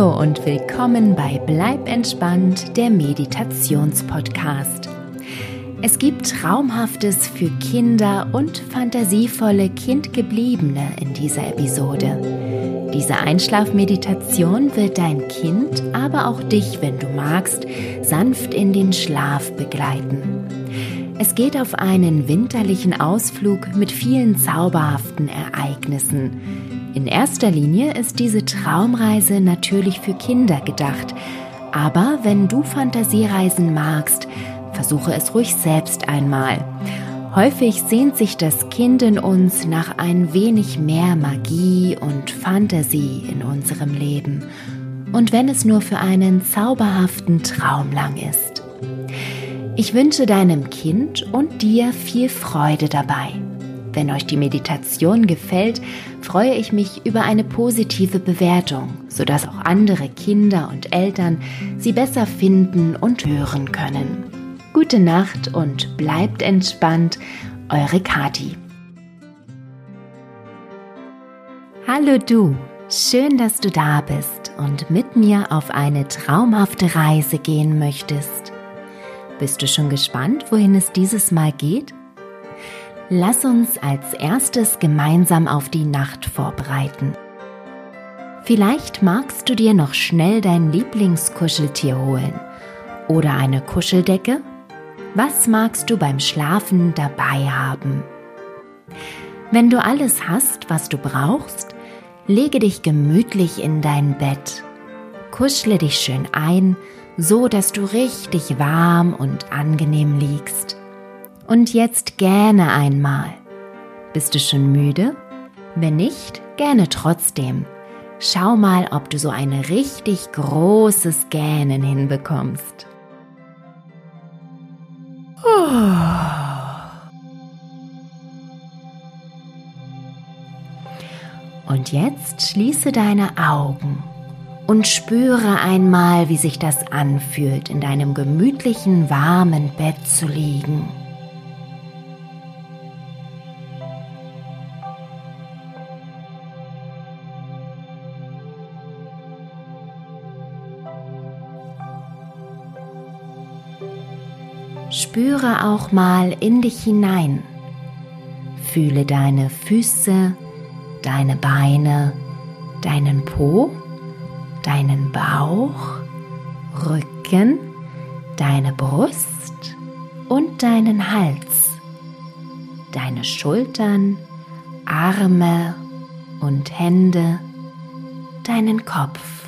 Hallo und willkommen bei Bleib entspannt, der Meditationspodcast. Es gibt Traumhaftes für Kinder und fantasievolle Kindgebliebene in dieser Episode. Diese Einschlafmeditation wird dein Kind, aber auch dich, wenn du magst, sanft in den Schlaf begleiten. Es geht auf einen winterlichen Ausflug mit vielen zauberhaften Ereignissen in erster Linie ist diese Traumreise natürlich für Kinder gedacht, aber wenn du Fantasiereisen magst, versuche es ruhig selbst einmal. Häufig sehnt sich das Kind in uns nach ein wenig mehr Magie und Fantasie in unserem Leben. Und wenn es nur für einen zauberhaften Traum lang ist. Ich wünsche deinem Kind und dir viel Freude dabei. Wenn euch die Meditation gefällt, freue ich mich über eine positive Bewertung, sodass auch andere Kinder und Eltern sie besser finden und hören können. Gute Nacht und bleibt entspannt, eure Kati. Hallo du, schön, dass du da bist und mit mir auf eine traumhafte Reise gehen möchtest. Bist du schon gespannt, wohin es dieses Mal geht? Lass uns als erstes gemeinsam auf die Nacht vorbereiten. Vielleicht magst du dir noch schnell dein Lieblingskuscheltier holen oder eine Kuscheldecke. Was magst du beim Schlafen dabei haben? Wenn du alles hast, was du brauchst, lege dich gemütlich in dein Bett. Kuschle dich schön ein, so dass du richtig warm und angenehm liegst. Und jetzt gähne einmal. Bist du schon müde? Wenn nicht, gerne trotzdem. Schau mal, ob du so ein richtig großes Gähnen hinbekommst. Und jetzt schließe deine Augen und spüre einmal, wie sich das anfühlt, in deinem gemütlichen, warmen Bett zu liegen. Spüre auch mal in dich hinein. Fühle deine Füße, deine Beine, deinen Po, deinen Bauch, Rücken, deine Brust und deinen Hals, deine Schultern, Arme und Hände, deinen Kopf.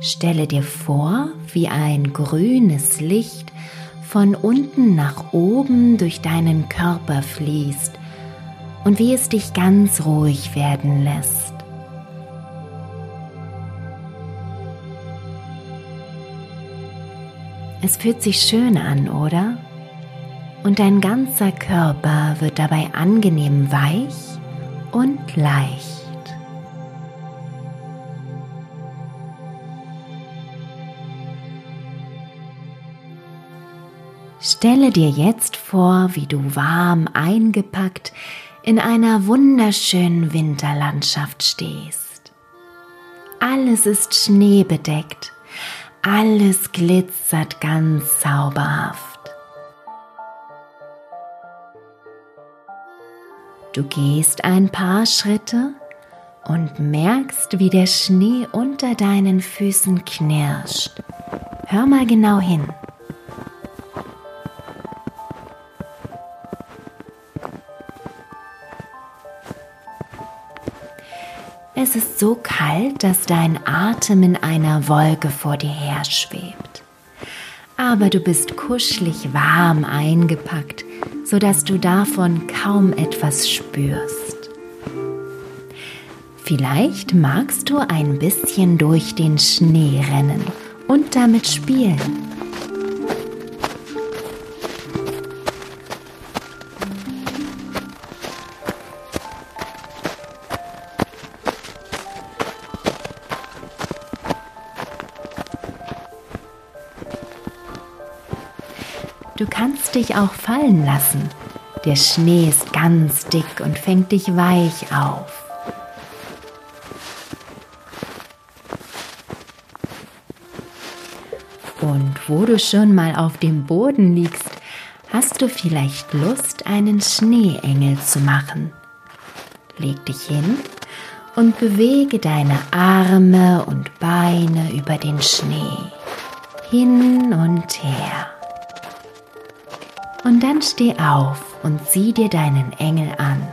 Stelle dir vor, wie ein grünes Licht von unten nach oben durch deinen Körper fließt und wie es dich ganz ruhig werden lässt. Es fühlt sich schön an, oder? Und dein ganzer Körper wird dabei angenehm weich und leicht. Stelle dir jetzt vor, wie du warm eingepackt in einer wunderschönen Winterlandschaft stehst. Alles ist schneebedeckt, alles glitzert ganz zauberhaft. Du gehst ein paar Schritte und merkst, wie der Schnee unter deinen Füßen knirscht. Hör mal genau hin. Es ist so kalt, dass dein Atem in einer Wolke vor dir her schwebt. Aber du bist kuschelig warm eingepackt, sodass du davon kaum etwas spürst. Vielleicht magst du ein bisschen durch den Schnee rennen und damit spielen. Du kannst dich auch fallen lassen, Der Schnee ist ganz dick und fängt dich weich auf. Und wo du schon mal auf dem Boden liegst, hast du vielleicht Lust, einen Schneeengel zu machen. Leg dich hin und bewege deine Arme und Beine über den Schnee hin und her. Und dann steh auf und sieh dir deinen Engel an.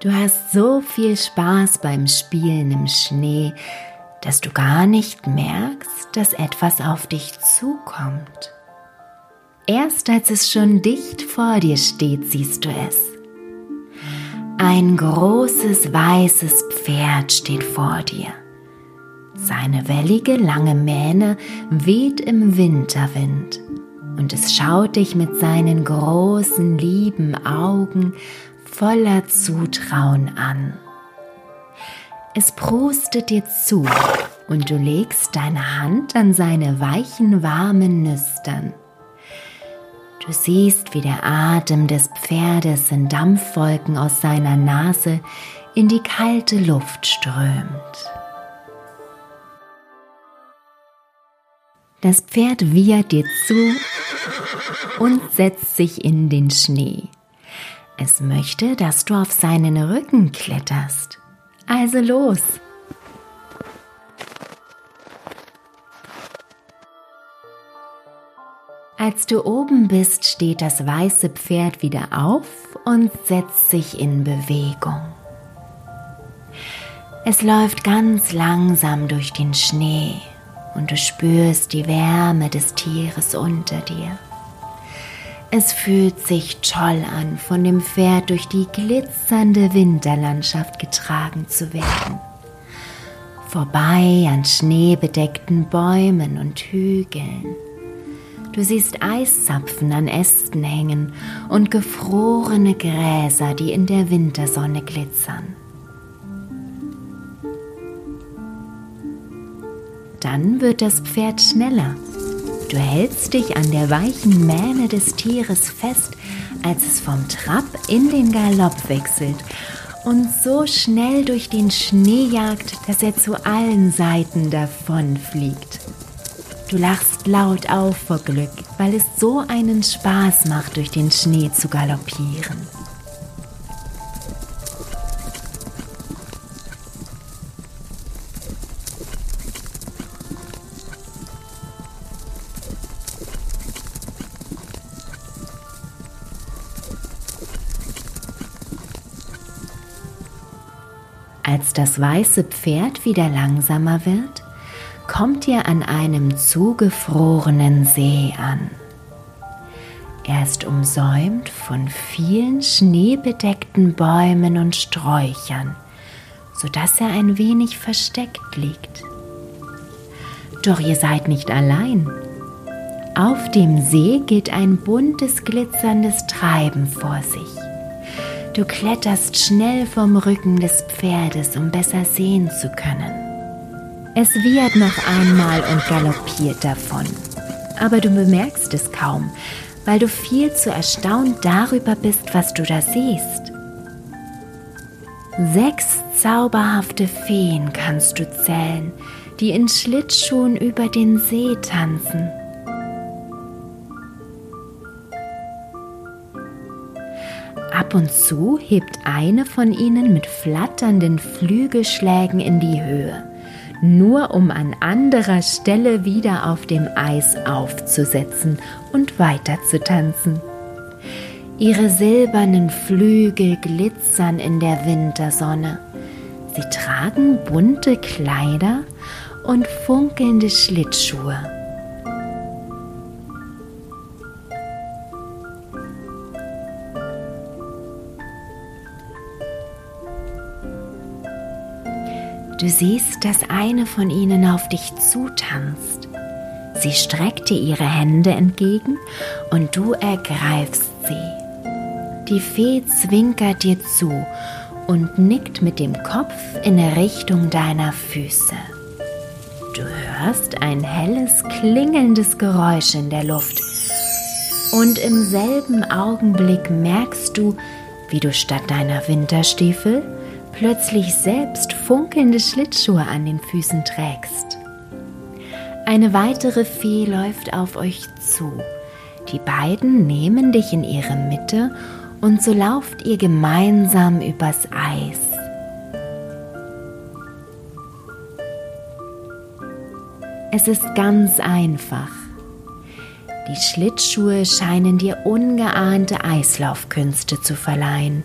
Du hast so viel Spaß beim Spielen im Schnee, dass du gar nicht merkst, dass etwas auf dich zukommt. Erst als es schon dicht vor dir steht, siehst du es. Ein großes weißes Pferd steht vor dir. Seine wellige lange Mähne weht im Winterwind und es schaut dich mit seinen großen lieben Augen voller Zutrauen an. Es prustet dir zu und du legst deine Hand an seine weichen, warmen Nüstern. Du siehst, wie der Atem des Pferdes in Dampfwolken aus seiner Nase in die kalte Luft strömt. Das Pferd wiehert dir zu und setzt sich in den Schnee. Es möchte, dass du auf seinen Rücken kletterst. Also los! Als du oben bist, steht das weiße Pferd wieder auf und setzt sich in Bewegung. Es läuft ganz langsam durch den Schnee und du spürst die Wärme des Tieres unter dir. Es fühlt sich toll an, von dem Pferd durch die glitzernde Winterlandschaft getragen zu werden. Vorbei an schneebedeckten Bäumen und Hügeln. Du siehst Eiszapfen an Ästen hängen und gefrorene Gräser, die in der Wintersonne glitzern. Dann wird das Pferd schneller Du hältst dich an der weichen Mähne des Tieres fest, als es vom Trab in den Galopp wechselt und so schnell durch den Schnee jagt, dass er zu allen Seiten davonfliegt. Du lachst laut auf vor Glück, weil es so einen Spaß macht, durch den Schnee zu galoppieren. Als das weiße Pferd wieder langsamer wird, kommt ihr an einem zugefrorenen See an. Er ist umsäumt von vielen schneebedeckten Bäumen und Sträuchern, sodass er ein wenig versteckt liegt. Doch ihr seid nicht allein. Auf dem See geht ein buntes, glitzerndes Treiben vor sich. Du kletterst schnell vom Rücken des Pferdes, um besser sehen zu können. Es wiehert noch einmal und galoppiert davon. Aber du bemerkst es kaum, weil du viel zu erstaunt darüber bist, was du da siehst. Sechs zauberhafte Feen kannst du zählen, die in Schlittschuhen über den See tanzen. Ab und zu hebt eine von ihnen mit flatternden Flügelschlägen in die Höhe, nur um an anderer Stelle wieder auf dem Eis aufzusetzen und weiter zu tanzen. Ihre silbernen Flügel glitzern in der Wintersonne. Sie tragen bunte Kleider und funkelnde Schlittschuhe. Du siehst, dass eine von ihnen auf dich zutanzt. Sie streckt dir ihre Hände entgegen und du ergreifst sie. Die Fee zwinkert dir zu und nickt mit dem Kopf in Richtung deiner Füße. Du hörst ein helles, klingelndes Geräusch in der Luft und im selben Augenblick merkst du, wie du statt deiner Winterstiefel plötzlich selbst funkelnde Schlittschuhe an den Füßen trägst. Eine weitere Fee läuft auf euch zu. Die beiden nehmen dich in ihre Mitte und so lauft ihr gemeinsam übers Eis. Es ist ganz einfach. Die Schlittschuhe scheinen dir ungeahnte Eislaufkünste zu verleihen,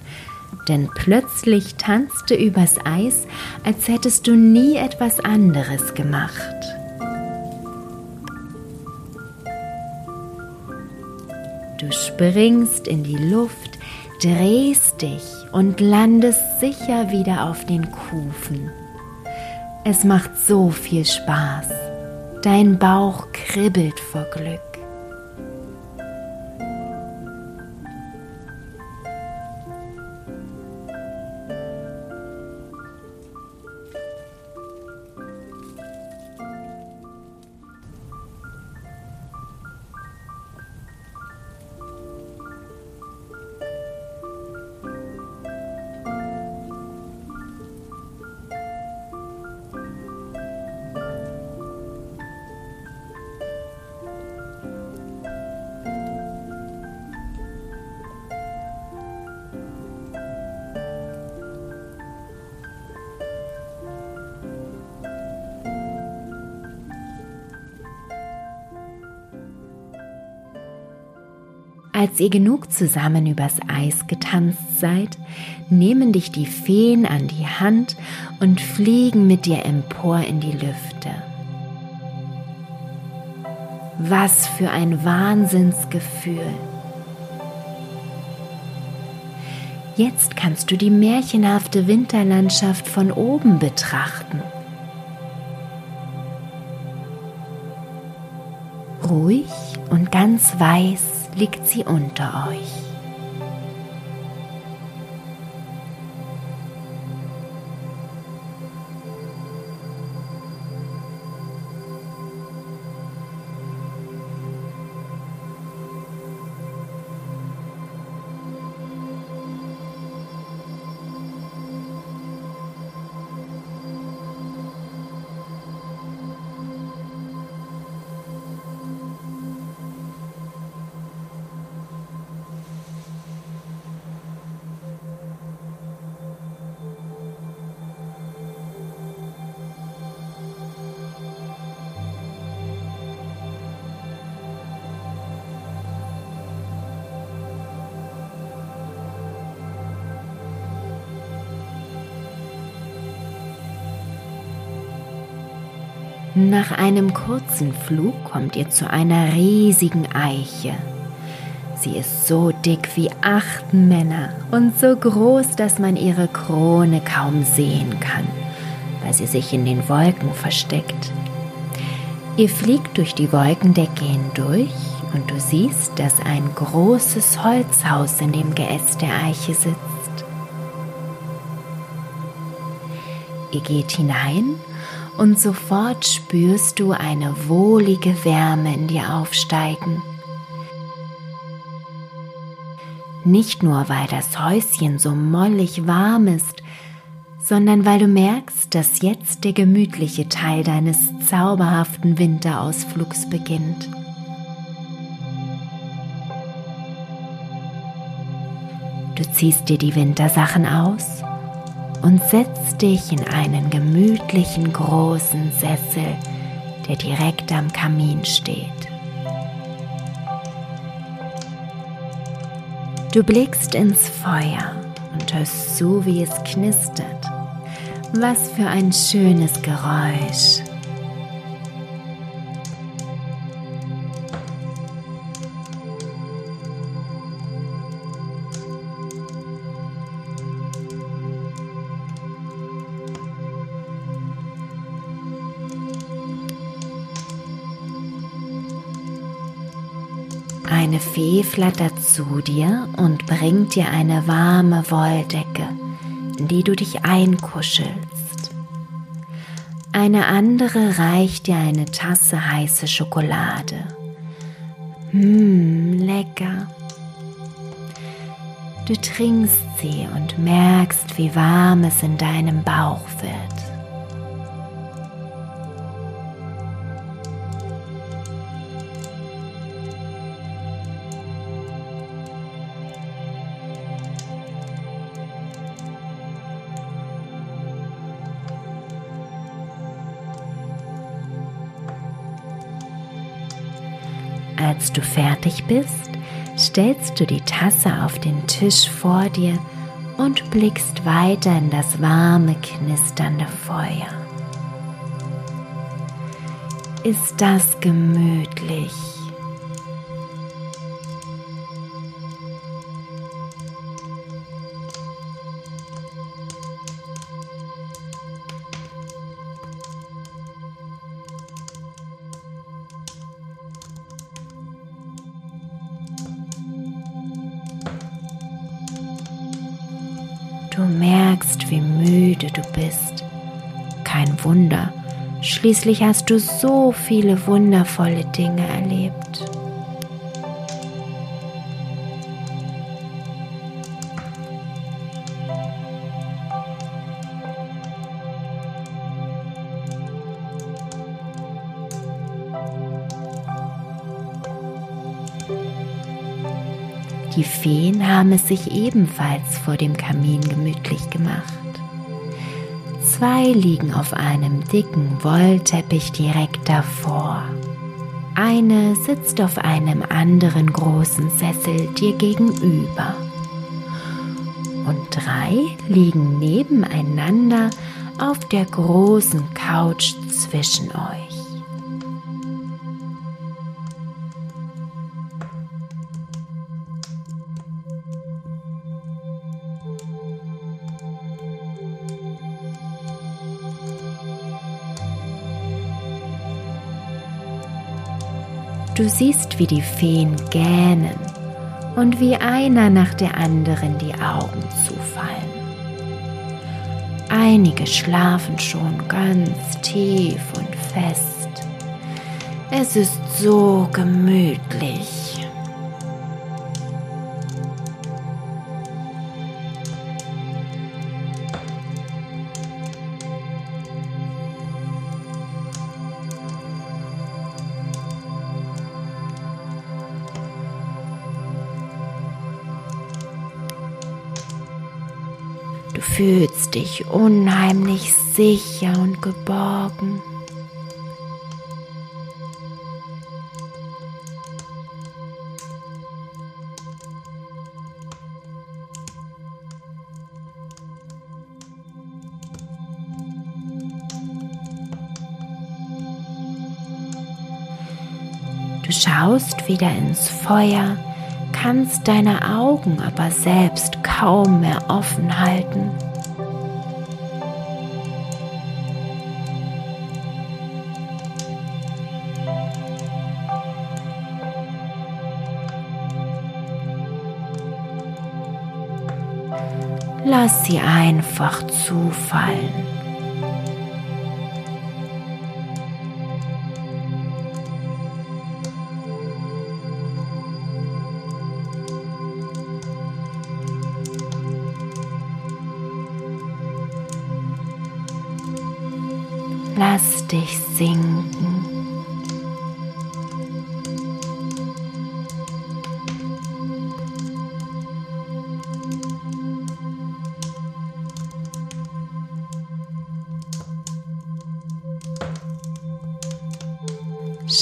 denn plötzlich tanzt du übers Eis, als hättest du nie etwas anderes gemacht. Du springst in die Luft, drehst dich und landest sicher wieder auf den Kufen. Es macht so viel Spaß. Dein Bauch kribbelt vor Glück. Als ihr genug zusammen übers Eis getanzt seid, nehmen dich die Feen an die Hand und fliegen mit dir empor in die Lüfte. Was für ein Wahnsinnsgefühl! Jetzt kannst du die märchenhafte Winterlandschaft von oben betrachten. Ruhig und ganz weiß liegt sie unter euch. Nach einem kurzen Flug kommt ihr zu einer riesigen Eiche. Sie ist so dick wie acht Männer und so groß, dass man ihre Krone kaum sehen kann, weil sie sich in den Wolken versteckt. Ihr fliegt durch die Wolkendecke hindurch und du siehst, dass ein großes Holzhaus in dem Geäst der Eiche sitzt. Ihr geht hinein und sofort spürst du eine wohlige Wärme in dir aufsteigen. Nicht nur, weil das Häuschen so mollig warm ist, sondern weil du merkst, dass jetzt der gemütliche Teil deines zauberhaften Winterausflugs beginnt. Du ziehst dir die Wintersachen aus und setz dich in einen gemütlichen großen Sessel, der direkt am Kamin steht. Du blickst ins Feuer und hörst zu, wie es knistert. Was für ein schönes Geräusch. Eine Fee flattert zu dir und bringt dir eine warme Wolldecke, in die du dich einkuschelst. Eine andere reicht dir eine Tasse heiße Schokolade. Mmm, lecker. Du trinkst sie und merkst, wie warm es in deinem Bauch wird. Als du fertig bist, stellst du die Tasse auf den Tisch vor dir und blickst weiter in das warme, knisternde Feuer. Ist das gemütlich? Du merkst, wie müde du bist. Kein Wunder, schließlich hast du so viele wundervolle Dinge erlebt. Die Feen haben es sich ebenfalls vor dem Kamin gemütlich gemacht. Zwei liegen auf einem dicken Wollteppich direkt davor. Eine sitzt auf einem anderen großen Sessel dir gegenüber. Und drei liegen nebeneinander auf der großen Couch zwischen euch. Du siehst, wie die Feen gähnen und wie einer nach der anderen die Augen zufallen. Einige schlafen schon ganz tief und fest. Es ist so gemütlich. Dich unheimlich sicher und geborgen. Du schaust wieder ins Feuer kannst deine Augen aber selbst kaum mehr offen halten. Lass sie einfach zufallen. Lass dich sinken.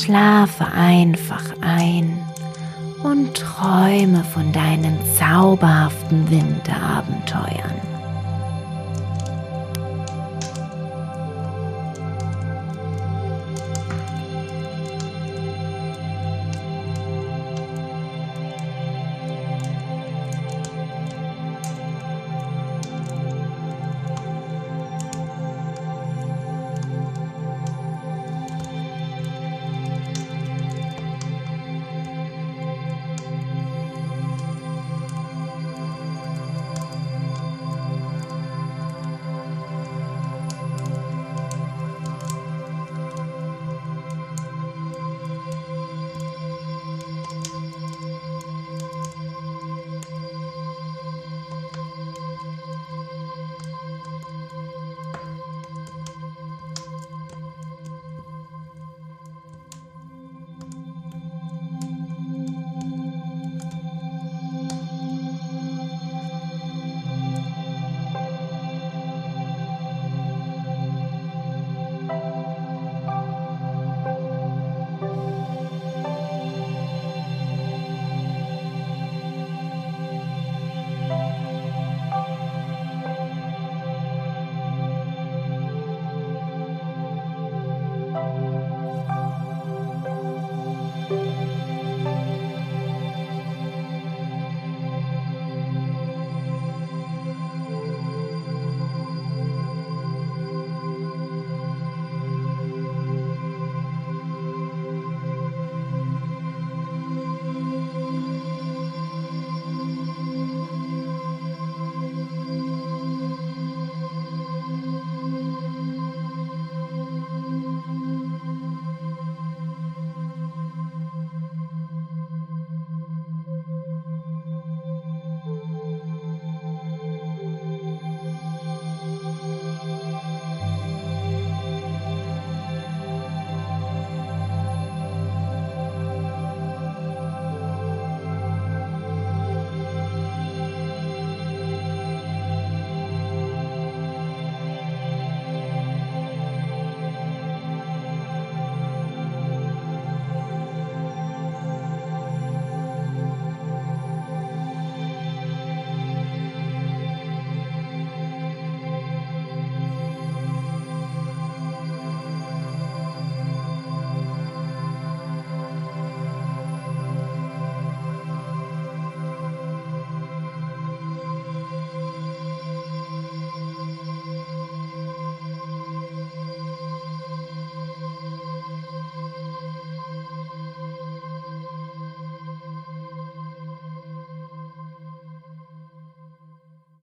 Schlafe einfach ein und träume von deinen zauberhaften Winterabenteuern.